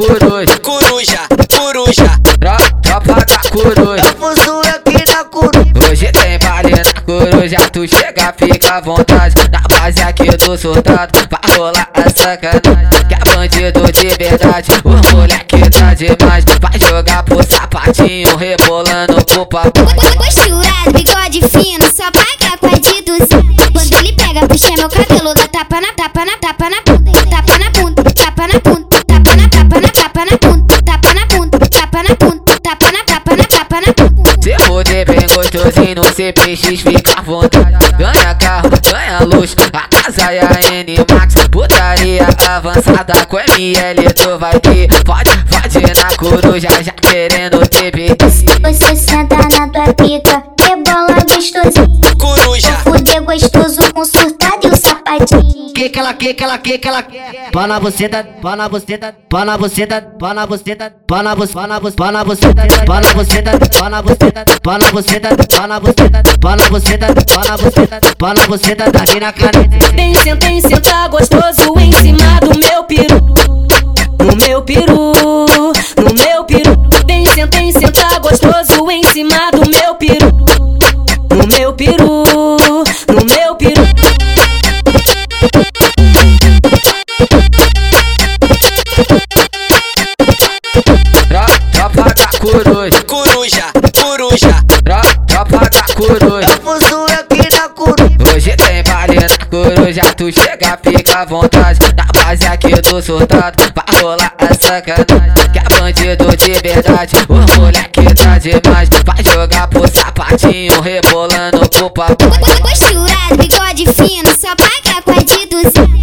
coruja, coruja, coruja. Tro- tropa da coruja. Fuso aqui na coruja. Hoje tem baile na coruja, tu chega, fica à vontade. Na base aqui do soldado, vai rolar a sacanagem. Que é bandido de verdade, o moleque tá demais. Vai jogar pro sapatinho, rebolando pro papai. No CPX, fica à vontade. Ganha carro, ganha luxo, a casa é a N-Max. Putaria avançada com ML, tu vai ter. Pode, pode na coruja, já querendo ter BDC. Você senta na tua pica, rebola gostosinho. Coruja, Fuder gostoso com surtado e o sapatinho. Que que ela quer, que ela quer, que ela quer. Pá na buceta, pá na buceta, pá na buceta, pá na buceta, pá na buceta, pá na buceta, pá na buceta, pá na buceta, pá na buceta, pá na buceta, pá na buceta, pá na buceta, pá na buceta, da mina caneta. Tem senta, tem senta gostoso em cima do meu peru. No meu peru, no meu peru. Tem senta, tem senta gostoso em cima do meu peru. No meu peru, coruja, coruja. Tropa da coruja. Hoje tem baile na coruja, tu chega, fica à vontade. Na base aqui do soldado, vai rolar essa sacanagem. Que é bandido de verdade, o moleque tá demais. Vai jogar pro sapatinho, rebolando pro papai. Posturado, bigode fino, só paga com a de 200.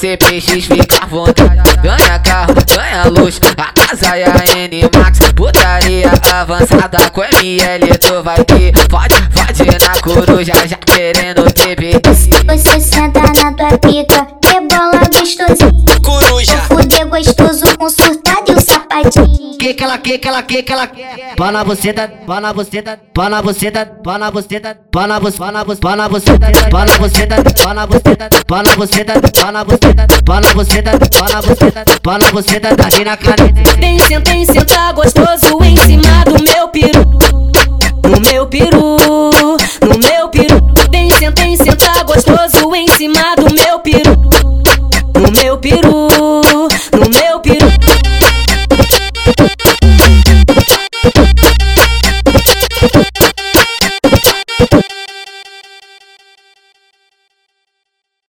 CPX, fica à vontade. Ganha carro, ganha luxo, a casa é a N-Max. Putaria avançada com ML, tu vai ter. Pode, pode na coruja, já querendo ter BDC. Você senta na tua pica, rebola gostosinho. Coruja, Fuder gostoso com surtado e o sapatinho que que ela que que ela que que ela quer. você da buceta, você da buceta, você da buceta, você da buceta, você, na você, pá você buceta, você na buceta, pá você buceta, você na buceta, pá você buceta, você na buceta, pá você buceta, pá na buceta, pá na buceta, tá. Tem senta, tem senta gostoso em cima do meu peru. No meu peru, no meu peru. Tem senta, tem senta gostoso em cima